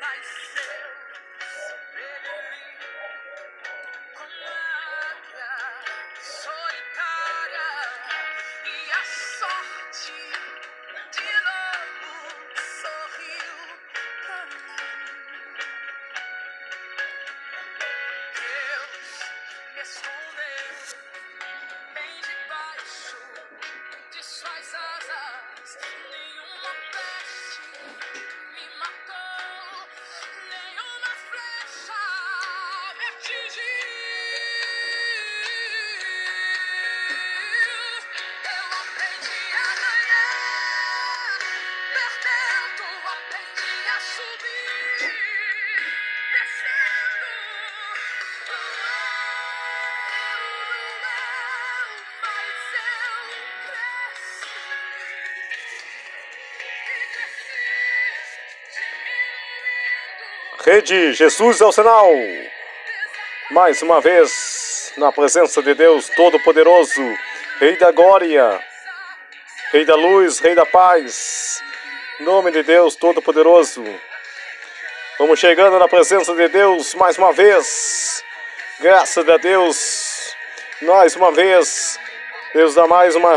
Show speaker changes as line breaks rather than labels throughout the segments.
I said Rede Jesus é o sinal. Mais uma vez, na presença de Deus Todo-Poderoso, Rei da Glória, Rei da Luz, Rei da Paz, nome de Deus Todo-Poderoso. Vamos chegando na presença de Deus mais uma vez. Graças a Deus, mais uma vez, Deus dá mais uma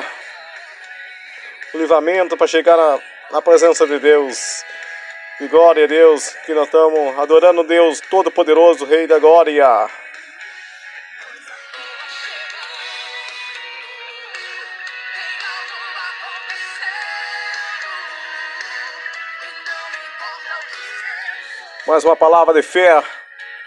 um livramento para chegar na, na presença de Deus. E glória a Deus, que nós estamos adorando Deus Todo-Poderoso, Rei da Glória. Mais uma palavra de fé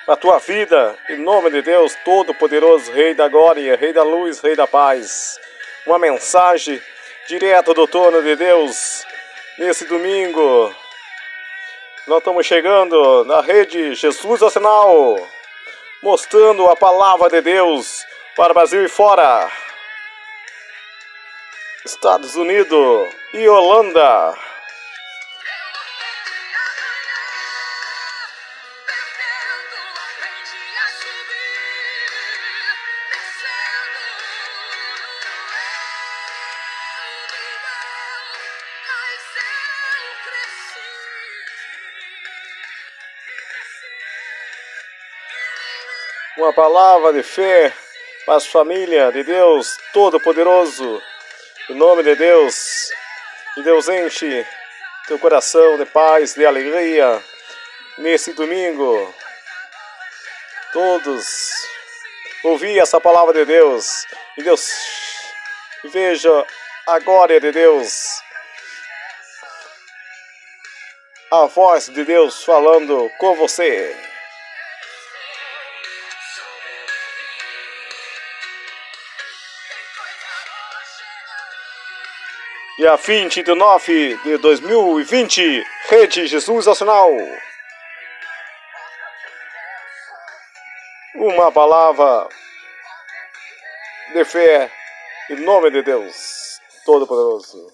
para a tua vida, em nome de Deus Todo-Poderoso, Rei da Glória, Rei da Luz, Rei da Paz. Uma mensagem direta do trono de Deus nesse domingo nós estamos chegando na rede Jesus ao Sinal, mostrando a palavra de Deus para o Brasil e fora. Estados Unidos e Holanda. Uma palavra de fé para as famílias de Deus Todo-Poderoso. Em nome de Deus, que Deus enche teu coração de paz, de alegria nesse domingo. Todos ouvir essa palavra de Deus e Deus veja a glória de Deus. A voz de Deus falando com você. Dia 20 de 9 de 2020, Rede Jesus Nacional. Uma palavra de fé em nome de Deus Todo-Poderoso.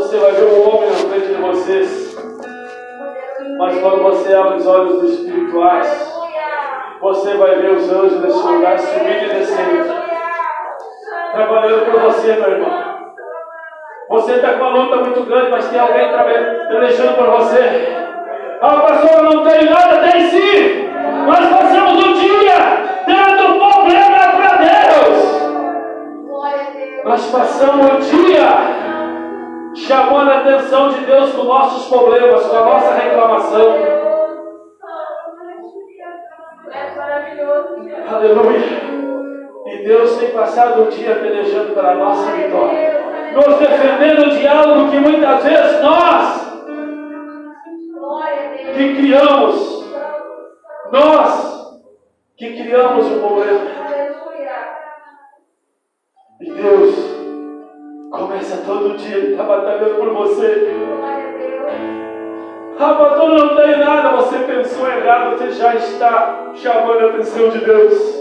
Você vai ver um homem na frente de vocês. Mas quando você abre os olhos espirituais, você vai ver os anjos nesse lugar subindo e descendo. Trabalhando por você, meu irmão. Você está com uma luta muito grande, mas tem alguém pelejando por você. Ah, pastor, eu não tenho nada, tem sim. Nós passamos um dia dando problema para Deus. Nós passamos um dia chamando a atenção de Deus com nossos problemas, com a nossa reclamação. Aleluia. E Deus tem passado o dia pelejando pela nossa vitória, nos defendendo o diálogo que muitas vezes nós que criamos, nós que criamos o problema. E Deus começa todo dia, Ele está batalhando por você. Ah, pastor, não tem nada. Você pensou errado, você já está chamando a atenção de Deus.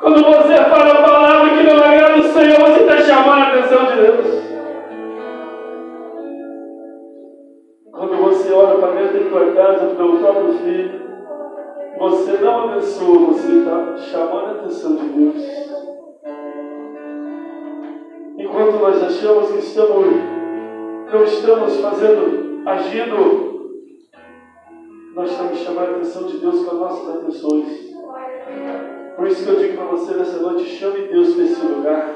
Quando você fala a palavra que não agrada o Senhor, você está chamando a atenção de Deus. Quando você olha para dentro da tua casa, para o próprio filho, você não abençoa, você está chamando a atenção de Deus. Enquanto nós achamos que estamos não estamos fazendo, agindo, nós estamos chamando a atenção de Deus com as nossas atenções. Por isso que eu digo para você nessa noite, chame Deus nesse lugar.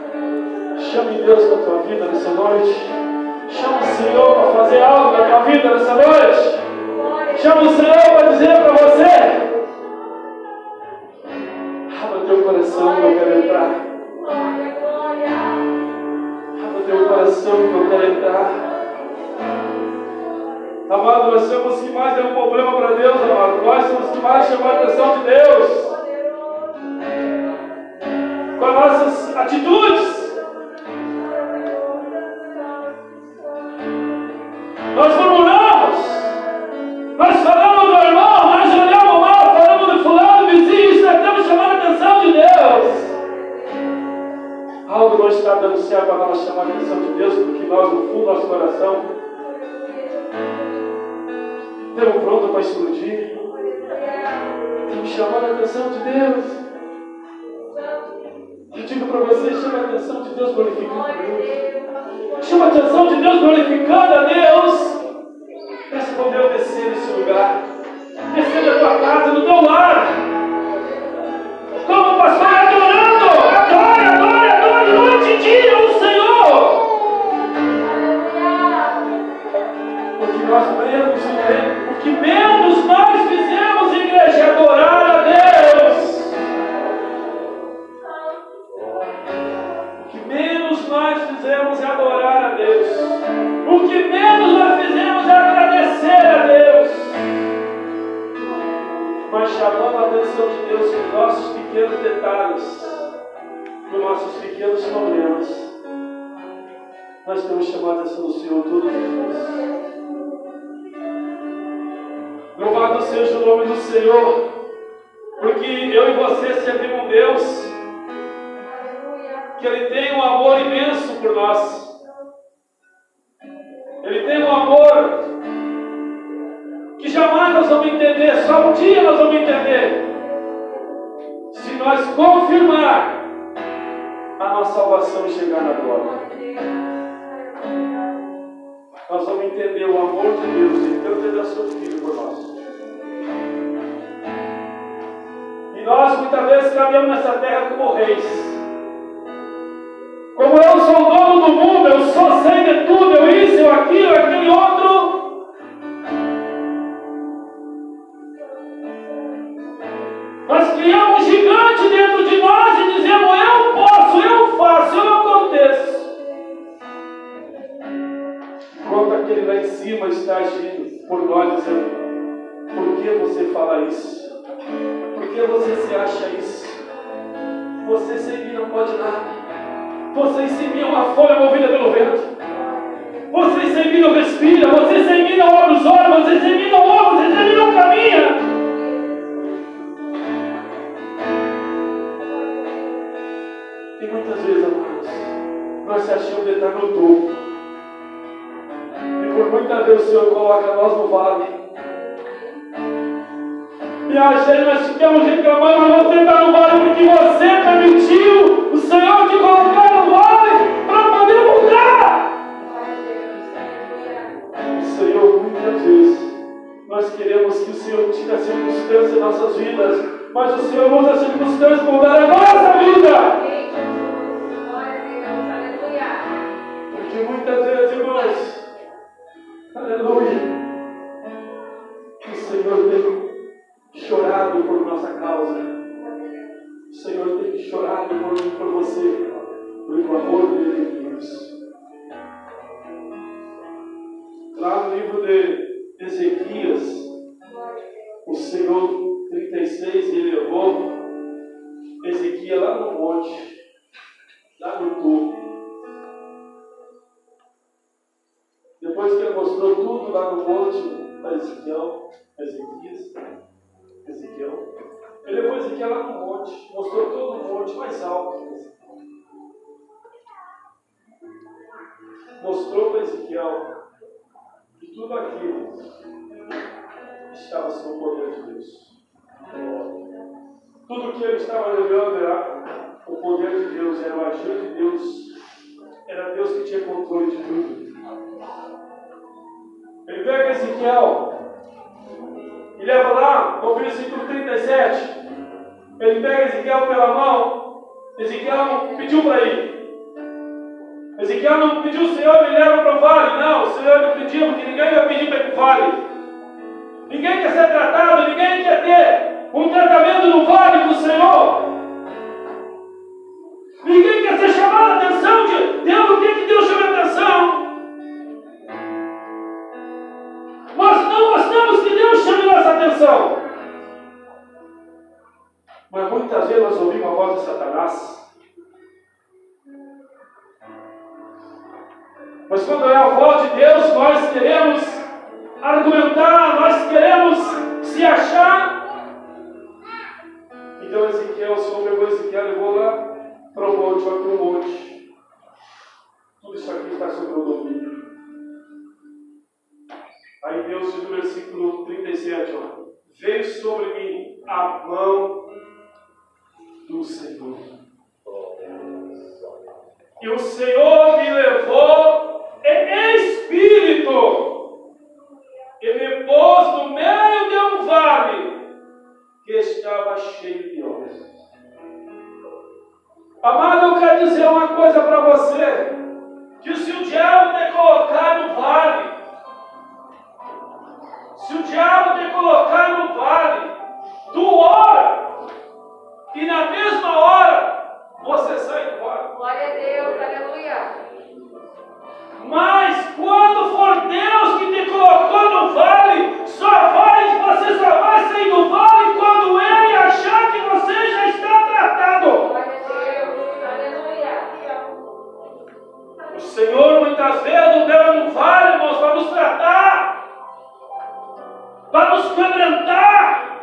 Chame Deus para a tua vida nessa noite. Chama o Senhor para fazer algo na tua vida nessa noite. Chama o Senhor para dizer para você. Abra teu coração eu quero entrar. Coração que eu quero entrar. Amado, nós somos que mais deu um problema para Deus, amado. Nós somos que mais chamam a atenção de Deus. Com as nossas atitudes. Está dando certo para nós chamar a atenção de Deus, porque nós, no fundo do nosso coração, Estamos prontos para explodir. Estamos chamando a atenção de Deus. Eu digo para você, chama a atenção de Deus glorificando a Deus. Chama a atenção de Deus glorificando a Deus. Salvação e chegar na glória nós vamos entender o amor de Deus e tanto da seu Filho por nós. E nós muitas vezes caminhamos nessa terra como reis. Como eu sou dono do mundo, eu sou sei de tudo, eu isso, eu aquilo, aquele outro. Monte para Ezequiel, Ezequias, Ezequiel. Ele levou Ezequiel lá no monte, mostrou todo o monte mais alto que Ezequiel. Mostrou para Ezequiel que tudo aquilo estava sob o poder de Deus. Tudo que ele estava olhando era o poder de Deus, era o agir de Deus. Era Deus que tinha controle de tudo. Ele pega Ezequiel e leva lá, no versículo 37. Ele pega Ezequiel pela mão. Ezequiel não pediu para ir. Ezequiel não pediu o Senhor me leva para o vale. Não, o Senhor não pediu, porque ninguém vai pedir para o vale. Ninguém quer ser tratado, ninguém quer ter um tratamento no vale com o Senhor. Ninguém quer ser chamado a atenção de Deus, o que, que Deus chama a atenção? Nós não gostamos que Deus chame nossa atenção. Mas muitas vezes nós ouvimos a voz de Satanás. Mas quando é a voz de Deus, nós queremos argumentar, nós queremos se achar. Então Ezequiel, pegou Ezequiel levou lá para o monte, para o monte. Tudo isso aqui está sob o domínio. Aí Deus diz no versículo 37, ó, veio sobre mim a mão do Senhor. E o Senhor me levou em espírito e me pôs no meio de um vale que estava cheio de ossos. Amado, eu quero dizer uma coisa para você: que se o diabo te colocar no vale, diabo te colocar no vale, tu ora, e na mesma hora você sai do vale.
Glória a Deus, aleluia.
Mas quando for Deus que te colocou no vale, só vai, você só vai sair do vale quando Ele achar que você já está tratado.
Glória a Deus, aleluia.
O Senhor muitas vezes nos leva no vale, irmãos, para nos tratar, para nos quebrantar.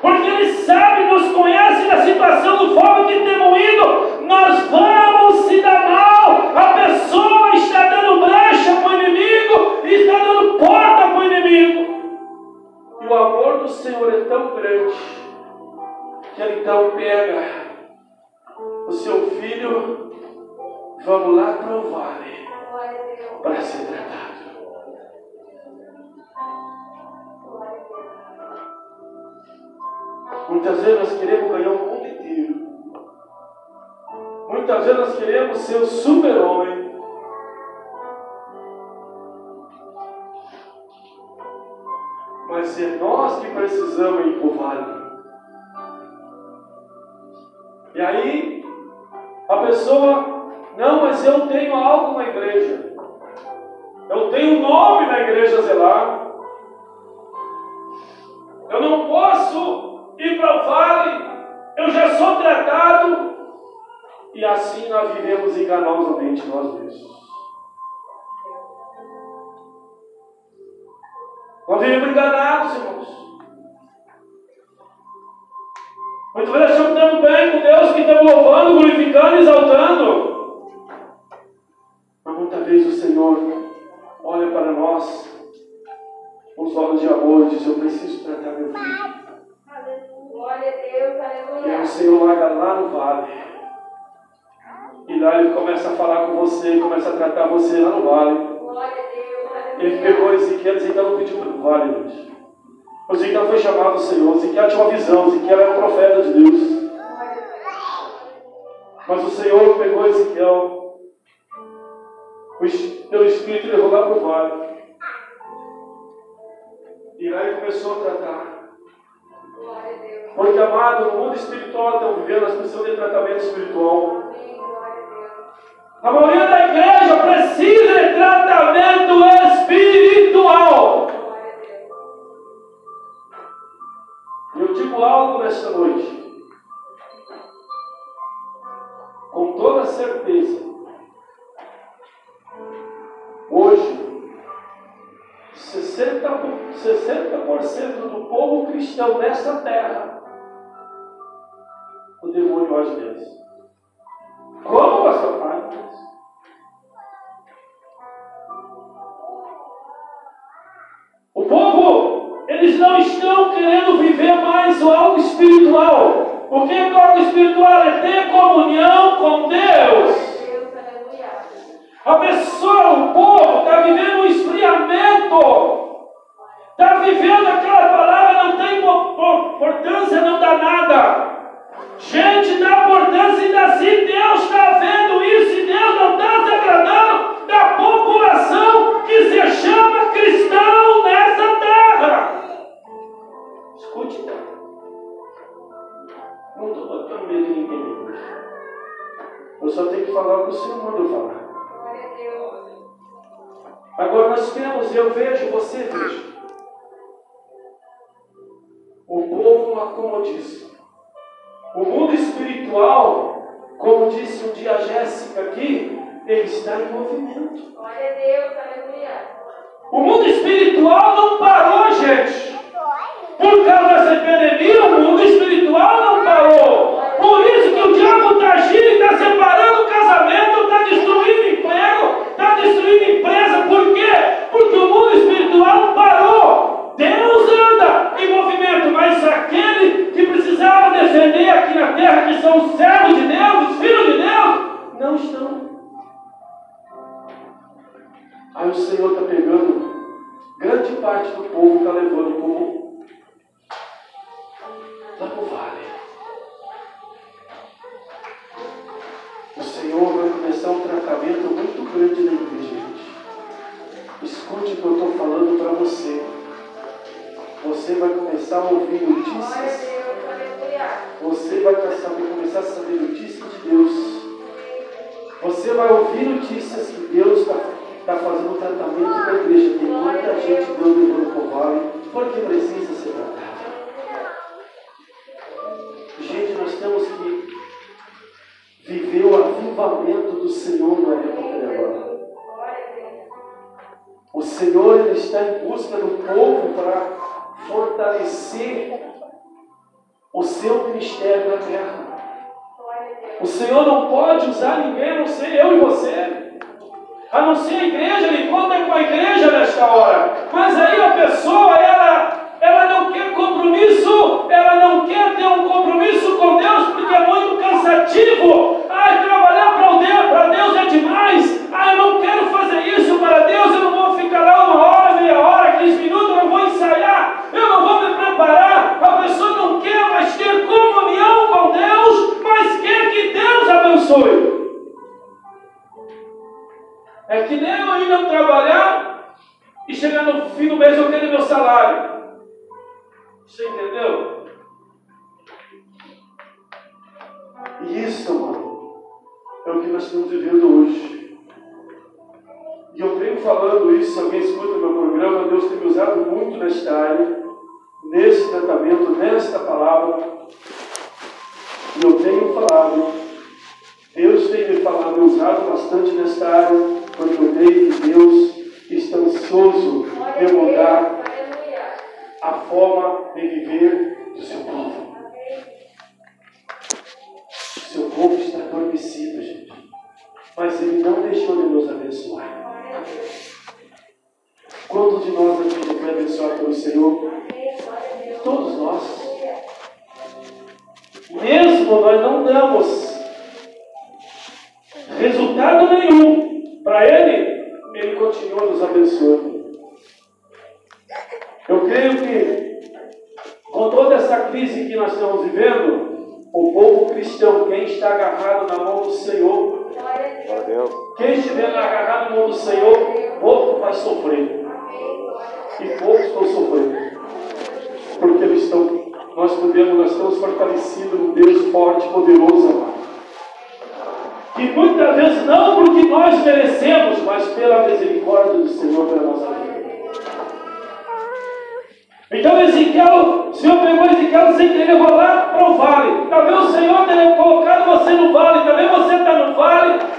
Porque Ele sabe, nos conhece na situação do fogo que temos ido. Nós vamos se dar mal. A pessoa está dando brecha para o inimigo está dando porta para o inimigo. E o amor do Senhor é tão grande que Ele então pega o seu filho, vamos lá para o vale para ser tratado. Muitas vezes nós queremos ganhar o mundo inteiro. Muitas vezes nós queremos ser o super-homem. Mas é nós que precisamos ir para o vale. E aí, a pessoa, não, mas eu tenho algo na igreja. Eu tenho nome na igreja zelar. Eu não posso ir para o vale. Eu já sou tratado. E assim nós vivemos enganosamente nós mesmos. Nós vivemos enganados, irmãos. Muitas vezes achamos estamos bem Ezequiel foi chamado do Senhor, Ezequiel tinha uma visão, Ezequiel era um profeta de Deus. Mas o Senhor pegou Ezequiel, pelo Espírito levou lá para o vale. E lá ele começou a tratar. Porque, amado, no mundo espiritual estão vivendo, as pessoas têm tratamento espiritual.
A
maioria da igreja precisa de tratamento espiritual. Eu digo algo nesta noite. Com toda certeza. Hoje, 60%, por- 60% do povo cristão nesta terra, o demônio age neles. Como, pastor estão querendo viver mais algo espiritual. O que é algo espiritual? É ter comunhão com Deus. A pessoa, o povo, está vivendo um esfriamento. Está vivendo aquela palavra, não tem po- po- importância, não dá nada. Gente, dá importância ainda assim, Deus está vendo isso e Deus não está se agradando da população que se chama cristão nessa terra. Não estou botando medo de ninguém. Eu só tenho que falar o que o Senhor mandou falar. Agora nós temos, eu vejo, você veja. O povo no acomodismo. O mundo espiritual, como disse um dia a Jéssica aqui, ele está em movimento.
Glória a Deus, aleluia.
O mundo espiritual não parou, gente. Por causa dessa epidemia, o mundo espiritual não parou. Por isso que o diabo está agindo e está separando o casamento, está destruindo emprego, está destruindo empresa. Por quê? Porque o mundo espiritual parou. Deus anda em movimento, mas aquele que precisava defender aqui na terra, que são os servos de Deus, os filhos de Deus, não estão. Aí o Senhor está pegando grande parte do povo, está levando como tratamento muito grande na igreja, gente. Escute o que eu estou falando para você. Você vai começar a ouvir notícias. Você vai começar a saber notícias de Deus. Você vai ouvir notícias que Deus está tá fazendo tratamento na igreja. Tem muita gente Deus levando para o vale porque precisa ser tratada. Gente, nós temos que viver o avivamento do Senhor época de agora. O Senhor ele está em busca do povo para fortalecer o seu ministério na terra. O Senhor não pode usar ninguém não ser eu e você. A não ser a igreja, Ele conta com a igreja nesta hora. Mas aí a pessoa, ela, ela não quer compromisso, ela não quer ter um compromisso com Deus porque é muito cansativo.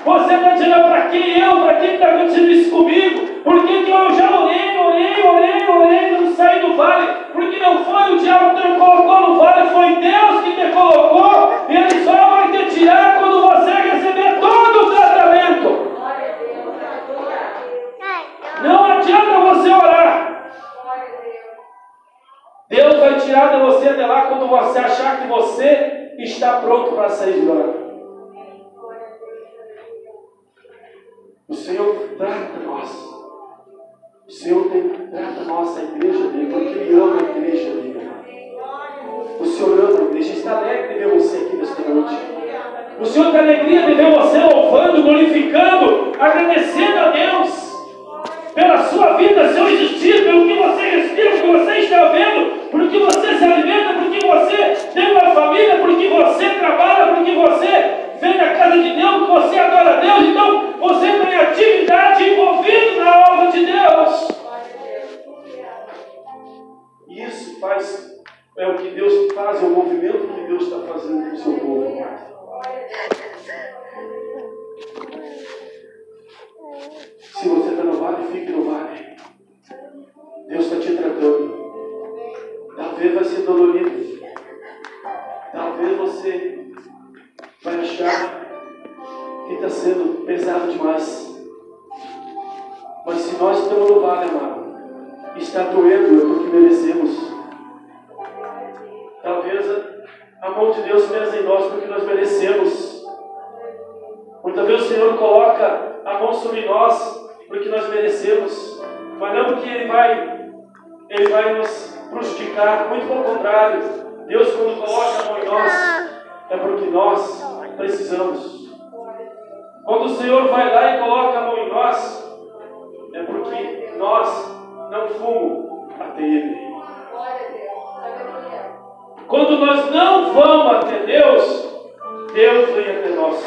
Você está dizendo para quem eu, para quem está acontecendo isso comigo? Por que, eu já orei, orei, orei, orei, não saí do vale? Porque não foi o diabo que me colocou no vale, foi Deus que te colocou, Ele só vai te tirar quando você receber todo o tratamento. Não adianta você orar. Deus vai tirar de você de lá quando você achar que você está pronto para sair de lá. O Senhor trata nós. O Senhor tem, trata a nossa igreja dele, porque Ele ama a igreja dele. O Senhor ama a igreja, está alegre de ver você aqui nesta noite. O Senhor tem alegria de ver você louvando, glorificando, agradecendo a Deus pela sua vida, seu existir, pelo que você respira, pelo que você está vendo, por que você se alimenta, por que você tem uma família, por que você trabalha, por que você vem na casa de Deus, você adora a Deus, então você tem atividade envolvida na obra de Deus. Isso faz, é o que Deus faz, é o movimento que Deus está fazendo com o seu povo. Se você está no vale, fique no vale. Deus está te tratando. Talvez vai ser dolorido. Talvez você vai achar que está sendo pesado demais. Mas se nós estamos no vale, amado, está doendo é porque merecemos. Talvez a mão de Deus pesa em nós porque nós merecemos. Muitas vezes o Senhor coloca a mão sobre nós porque nós merecemos, mas não porque Ele vai, Ele vai nos prejudicar, muito pelo contrário. Deus, quando coloca a mão em nós, é porque nós precisamos. Quando o Senhor vai lá e coloca a mão em nós, é porque nós não fomos até Ele. Quando nós não vamos até Deus, Deus vem até nós.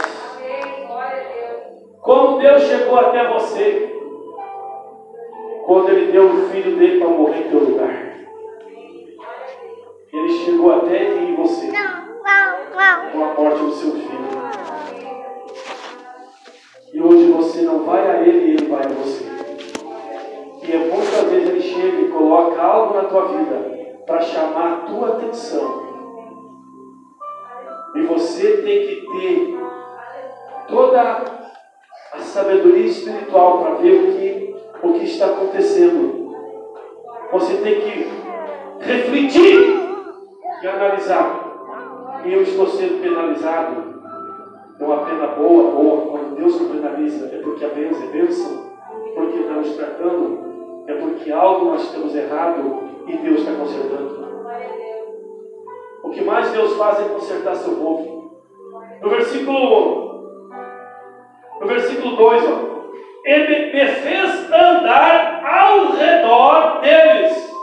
Como Deus chegou até você? Quando Ele deu o filho dele para morrer em teu lugar. Ele chegou até em você. Com a morte do seu filho. E hoje você não vai a Ele Ele vai a você. E é muitas vezes Ele chega e coloca algo na tua vida para chamar a tua atenção. E você tem que ter toda a sabedoria espiritual para ver o que, o que está acontecendo. Você tem que refletir e analisar. E eu estou sendo penalizado. É uma pena boa, boa. Quando Deus nos penaliza, é porque a bênção é bênção. Porque está nos tratando. É porque algo nós estamos errado e Deus está consertando. O que mais Deus faz é consertar seu povo. No versículo no versículo 2, ó. Ele me fez andar ao redor deles.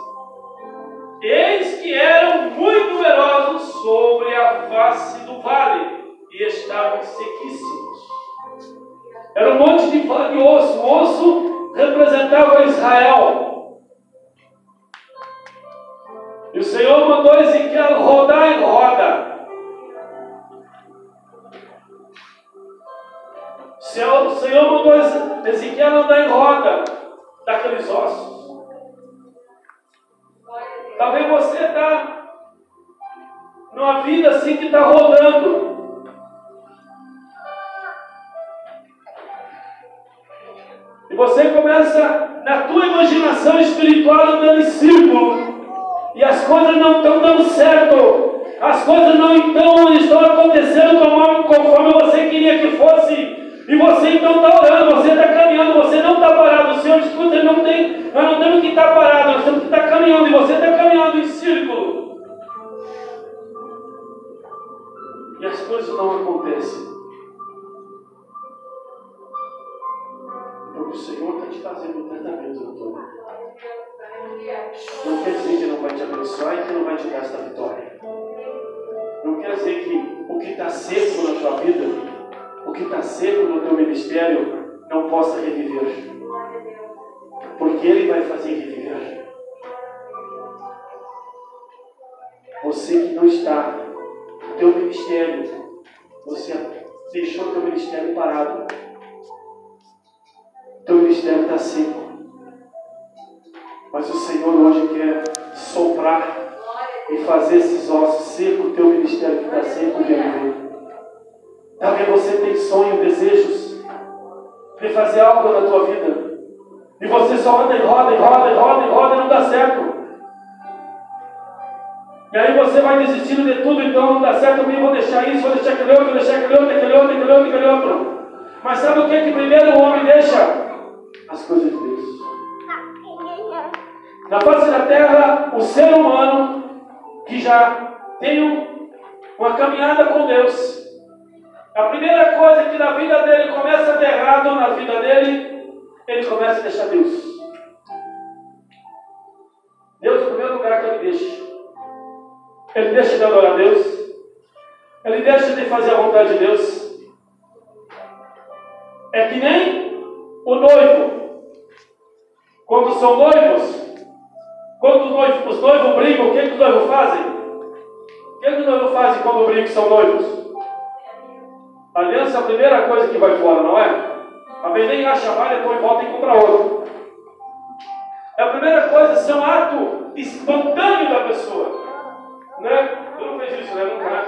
Eis que eram muito numerosos sobre a face do vale e estavam sequíssimos. Era um monte de, osso. O osso representava Israel. E o Senhor mandou Ezequiel rodar em roda. O Senhor mandou Ezequiel andar em roda daqueles ossos. Talvez você está numa vida assim que está rodando. E você começa na tua imaginação espiritual andando em círculo. E as coisas não estão dando certo. As coisas não estão, estão acontecendo conforme você queria que fosse. E você então está orando, você está caminhando, você não está parado. O Senhor escuta, não tem, nós não temos que estar tá parado, nós temos que estar tá caminhando. E você está caminhando em círculo. E as coisas não acontecem. Porque o Senhor está te fazendo tratamento na tua vida. Não quer dizer que não vai te abençoar e que não vai te dar esta vitória. Não quer dizer que o que está seco na tua vida o que está seco no teu ministério não possa reviver. Porque Ele vai fazer reviver. Você que não está no teu ministério, você deixou o teu ministério parado. O teu ministério está seco. Mas o Senhor hoje quer soprar e fazer esses ossos secos, o teu ministério que está seco, reviver. Talvez você tem sonho, desejos de fazer algo na tua vida. E você só anda e roda, e roda, e roda, e roda e não dá certo. E aí você vai desistindo de tudo, então não dá certo, eu vou deixar isso, vou deixar aquele outro, vou deixar aquele outro, aquele outro, aquele outro, aquele outro. Mas sabe o que que primeiro o homem deixa? As coisas de Deus. Na face da terra, o ser humano que já tem uma caminhada com Deus, a primeira coisa que na vida dele começa a ter errado na vida dele, ele começa a deixar Deus. Deus, o primeiro lugar que ele deixa. Ele deixa de adorar Deus. Ele deixa de fazer a vontade de Deus. É que nem o noivo. Quando são noivos, quando os noivos, os noivos brigam, o que, que os noivos fazem? O que, que os noivos fazem quando brigam são noivos? A aliança é a primeira coisa que vai fora, não é? A vez nem acha mais, depois volta e compra outro. É a primeira coisa, isso é um ato espontâneo da pessoa. Né? Tu não fez isso, né? Nunca, né?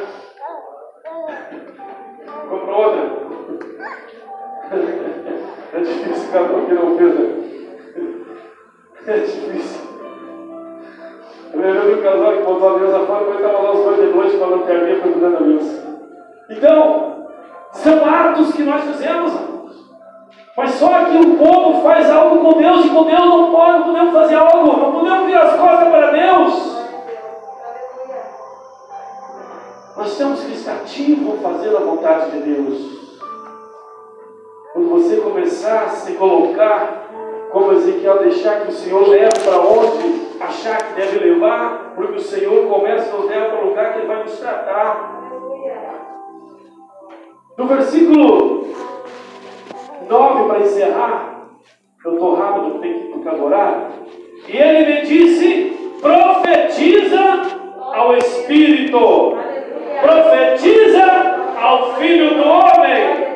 Comprou outra. É difícil ficar com que não fez, né? É difícil. Eu lembro do casal que botou a aliança fora e estava lá os dois de noite falando que a minha foi cuidando da aliança. Então, são atos que nós fazemos. Mas só que o povo faz algo com Deus e com Deus não, pode, não podemos fazer algo, não podemos virar as costas para Deus. Nós temos que estar ativos fazendo a vontade de Deus. Quando você começar a se colocar como Ezequiel, deixar que o Senhor leve para onde achar que deve levar, porque o Senhor começa a nos levar para o lugar que Ele vai nos tratar. No versículo 9, para encerrar, eu estou rápido, tenho que adorar. E ele me disse: profetiza ao Espírito, profetiza ao Filho do Homem,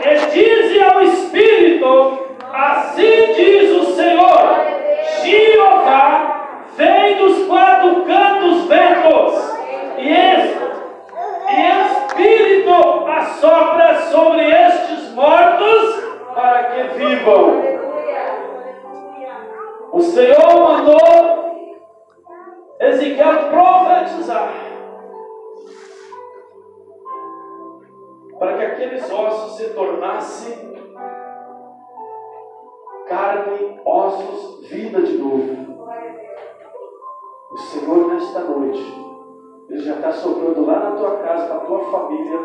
e diz ao Espírito: assim diz o Senhor, Jeová vem dos quatro cantos ventos, e e Espírito assopra sobre estes mortos para que vivam. O Senhor mandou Ezequiel profetizar para que aqueles ossos se tornassem carne, ossos, vida de novo. O Senhor, nesta noite, ele já está soprando lá na tua casa, para a tua família,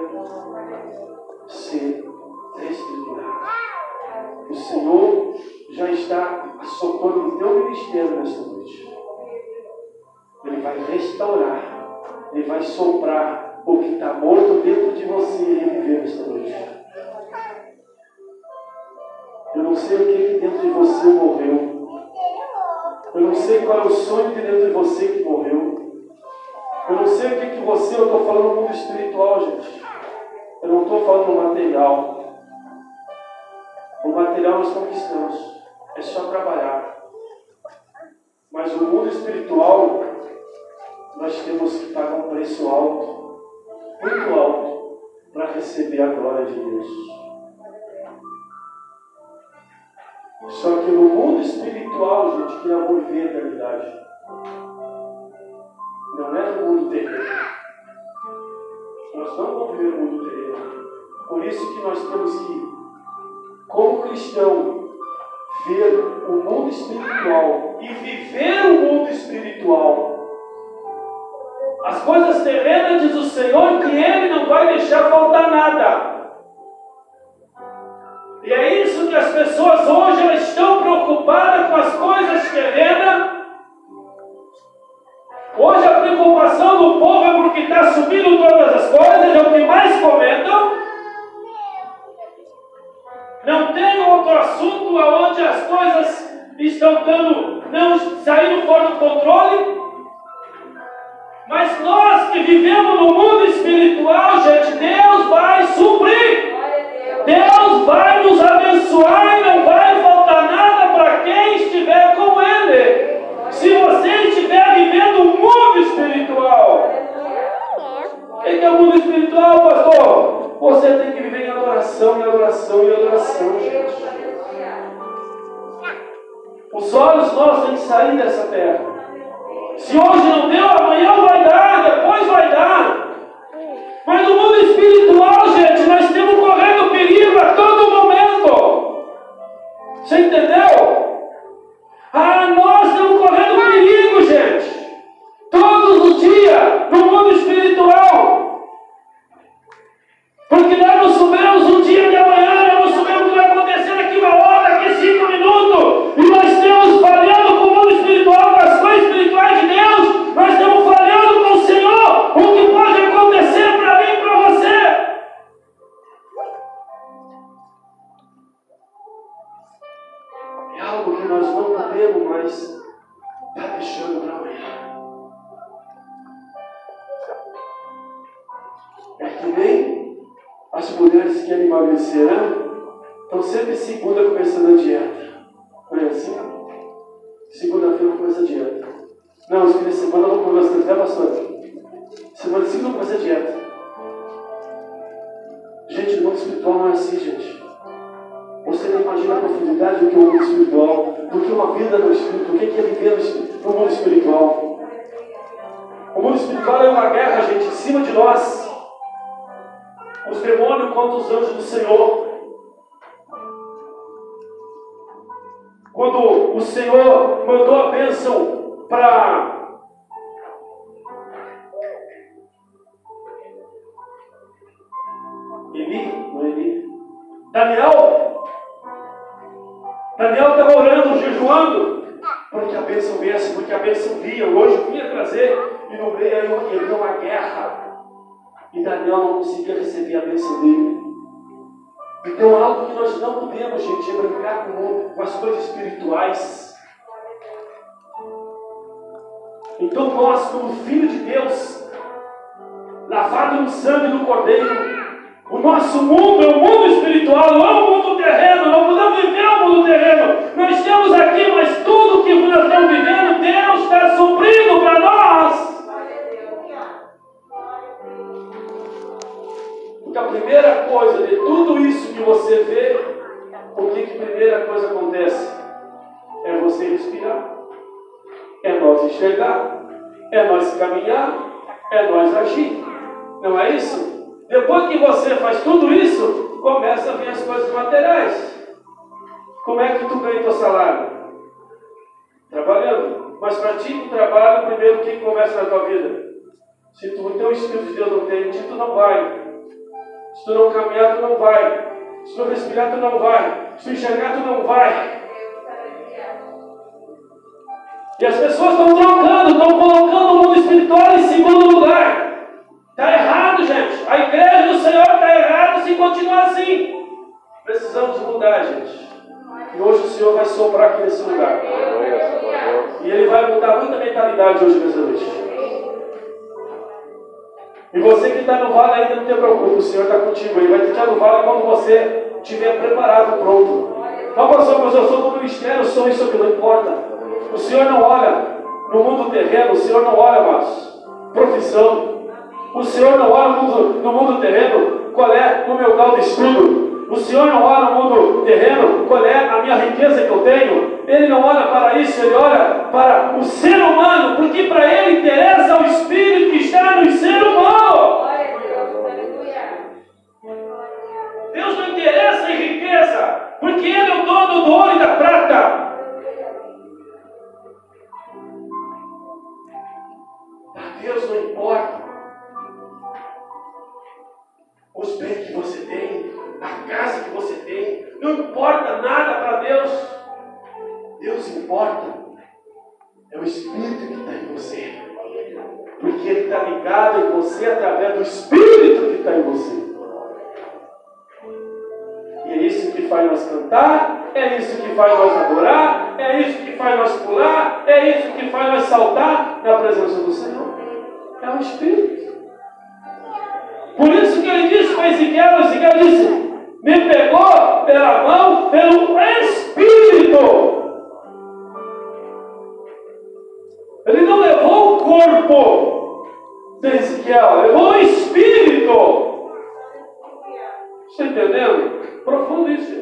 ser reestruturado. O Senhor já está soprando no teu ministério nesta noite. Ele vai restaurar, Ele vai soprar o que está morto dentro de você e reviver nesta noite. Eu não sei o que, dentro de você morreu. Eu não sei qual é o sonho que dentro de você que morreu. Eu não sei o que, que você, eu estou falando no mundo espiritual, gente. Eu não estou falando no material. O material nós conquistamos. É só trabalhar. Mas o mundo espiritual, nós temos que pagar um preço alto, muito alto, para receber a glória de Deus. Só que no mundo espiritual, gente, que ver a eternidade. Não é no mundo terreno. Nós não viver no mundo terreno. Por isso que nós temos que, como cristão, ver o mundo espiritual e viver o mundo espiritual. As coisas terrenas, diz o Senhor, que Ele não vai deixar faltar nada. E é isso que as pessoas hoje elas estão preocupadas com as coisas terrenas. Hoje a preocupação do povo é porque está subindo todas as coisas, é o que mais comentam. Não tem outro assunto onde as coisas estão dando, não saindo fora do controle. Mas nós que vivemos no mundo espiritual, gente, Deus vai suprir. Deus vai nos abençoar e não vai faltar nada para quem estiver com Ele. Se você estiver vivendo o mundo espiritual. O que é o mundo espiritual, pastor? Você tem que viver em adoração, em adoração, em adoração, gente. Os olhos nossos têm que sair dessa terra. Se hoje não deu, amanhã vai dar, depois vai dar. Mas no mundo espiritual, gente, nós temos correndo perigo a todo momento. Você entendeu? Ah, nós estamos correndo perigo, gente. Todos os dias, no mundo espiritual. Porque nós não sabemos Daniel. Daniel estava orando, jejuando, porque a bênção viesse, porque a bênção vinha. Hoje vinha trazer, e no meio havia uma guerra. E Daniel não conseguia receber a bênção dele. Então, algo que nós não podemos, gente, é brincar com, com as coisas espirituais. Então, nós, como filho de Deus, lavado no sangue do Cordeiro, o nosso mundo é o mundo espiritual, não é o mundo terreno, não podemos viver o mundo terreno. Nós estamos aqui, mas tudo que nós estamos vivendo, Deus está suprindo para nós. Porque a primeira coisa de tudo isso que você vê, o que, que a primeira coisa acontece? É você respirar, é nós enxergar, é nós caminhar, é nós agir. Não é isso? Depois que você faz tudo isso, começa a vir as coisas materiais. Como é que tu ganha teu salário? Trabalhando. Mas pratica o trabalho primeiro que começa na tua vida. Se tu, o teu Espírito de Deus não tem, tu não vai. Se tu não caminhar, tu não vai. Se tu não respirar, tu não vai. Se tu enxergar, tu não vai. E as pessoas estão trocando, estão colocando o mundo espiritual em segundo lugar. Está errado, gente. A igreja do Senhor está errado se continuar assim. Precisamos mudar, gente. E hoje o Senhor vai soprar aqui nesse lugar. E mudar muita mentalidade hoje nessa noite. E você que está no vale ainda não te preocupe, o Senhor está contigo. Ele vai te tirar do vale quando você estiver preparado, pronto. Não, pastor, mas eu sou do ministério, eu sou isso que não importa. O Senhor não olha no mundo terreno, o Senhor não olha, mas profissão. O Senhor não olha no mundo, no mundo terreno qual é o meu grau de estudo. O Senhor não olha no mundo terreno qual é a minha riqueza que eu tenho. Ele não olha para isso, ele olha para o ser humano, porque para ele interessa o espírito que está no ser humano. Deus não interessa em riqueza, porque Ele é o dono do ouro e da prata. Deus não importa os bens que você tem, a casa que você tem, não importa nada para Deus. Deus importa é o Espírito que está em você, porque Ele está ligado em você através do Espírito que está em você. E é isso que faz nós cantar, é isso que faz nós adorar, é isso que faz nós pular, é isso que faz nós saltar na presença do Senhor. É o Espírito. Por isso que ele disse para Ezequiel, Ezequiel disse, me pegou pela mão pelo Espírito. Ele não levou o corpo de Ezequiel, levou o Espírito. Está entendendo? Profundo isso.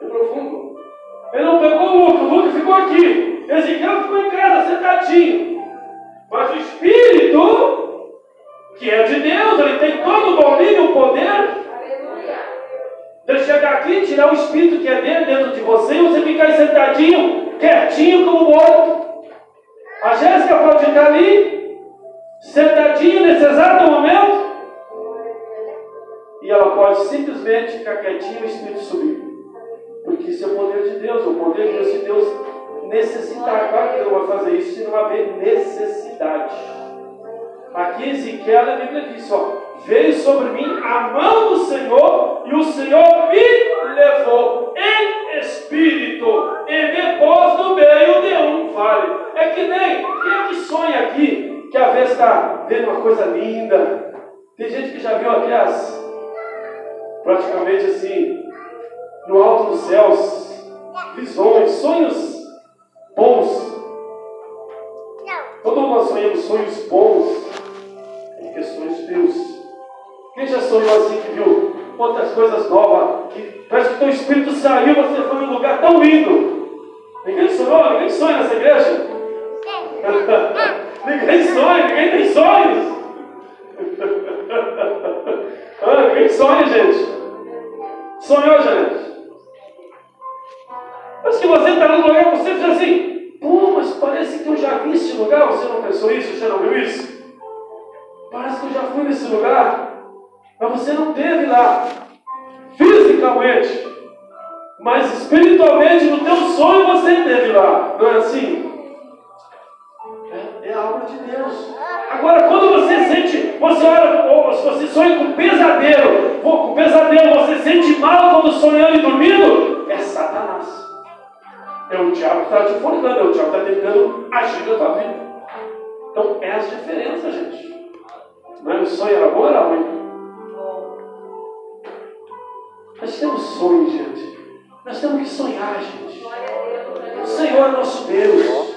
É profundo. Ele não pegou o Lucas, o Lucas ficou aqui. Ezequiel ficou em casa, sentadinho. Mas o Espírito que é de Deus, ele tem todo o domínio, o poder. Ele chegar aqui, tirar o espírito que é dele dentro de você e você ficar sentadinho, quietinho como morto. A Jéssica pode ficar ali, sentadinha nesse exato momento, e ela pode simplesmente ficar quietinha e o espírito subir. Porque isso é o poder de Deus, é o poder de Deus. Se Deus necessitar, claro que ele não vai fazer isso se não haver necessidade. Ezequiel, a Bíblia diz, ó, veio sobre mim a mão do Senhor e o Senhor me levou em espírito e me pôs no meio de um vale. É que nem, quem é que sonha aqui que a vez está vendo uma coisa linda? Tem gente que já viu aqui as, praticamente assim, no alto dos céus, visões, sonhos bons. Todo mundo sonhamos sonhos bons em questões de Deus. Quem já sonhou assim que viu outras coisas novas? Que parece que o teu espírito saiu, você foi num lugar tão lindo. Ninguém sonhou? Ninguém sonha nessa igreja? ninguém sonha, ninguém tem sonhos. ah, ninguém sonha, gente. Sonhou, gente? Mas que você está no lugar, você diz assim, Pô, mas parece que eu já vi esse lugar. Você não pensou isso? Você não viu isso? Parece que eu já fui nesse lugar. Mas você não teve lá. Fisicamente. Mas espiritualmente, no teu sonho, você teve lá. Não é assim? É, é a obra de Deus. Agora, quando você sente, você olha, ou você sonha com pesadelo, com pesadelo, você sente mal quando sonhando e dormindo, é Satanás. É o diabo que está te forçando, é o diabo que está tentando agir na tua vida. Então, é as diferenças, gente. É o sonho era bom, era ruim. Nós temos sonhos, gente. Nós temos que sonhar, gente. O Senhor é nosso Deus.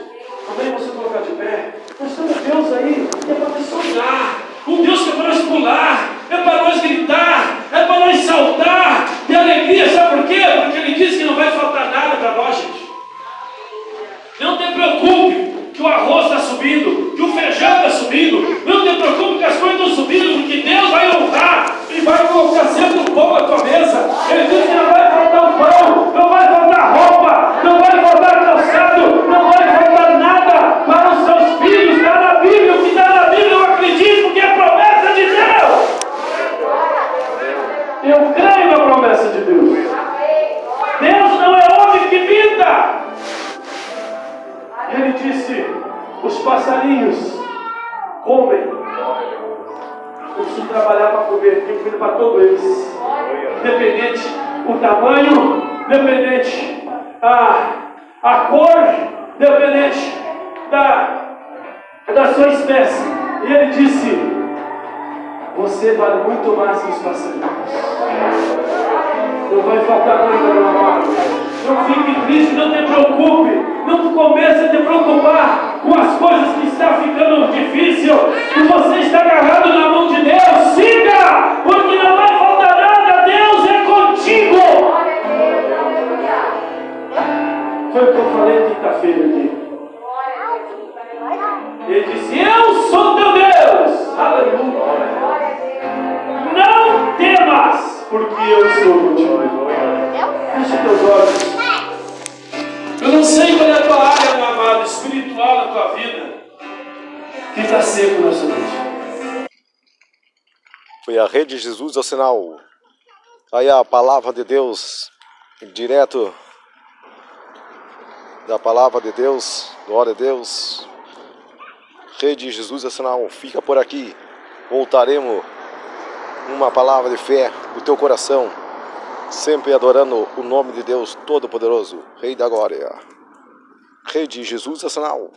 Amém? Você colocar de pé. Nós temos Deus aí que é para nós sonhar. Um Deus que é para nós pular, é para nós gritar, é para nós saltar de alegria. Sabe por quê? Porque Ele disse que não vai faltar nada para nós, gente. Não te preocupe que o arroz está subindo, que o feijão está subindo. Não te preocupe que as coisas estão subindo, porque Deus vai honrar e vai colocar sempre o pão na tua mesa. Ele diz que não vai
Jesus o sinal. Aí a palavra de Deus, direto da palavra de Deus, glória a Deus. Rede Jesus é o sinal, fica por aqui. Voltaremos uma palavra de fé no teu coração, sempre adorando o nome de Deus Todo-Poderoso, Rei da Glória. Rede Jesus é o sinal.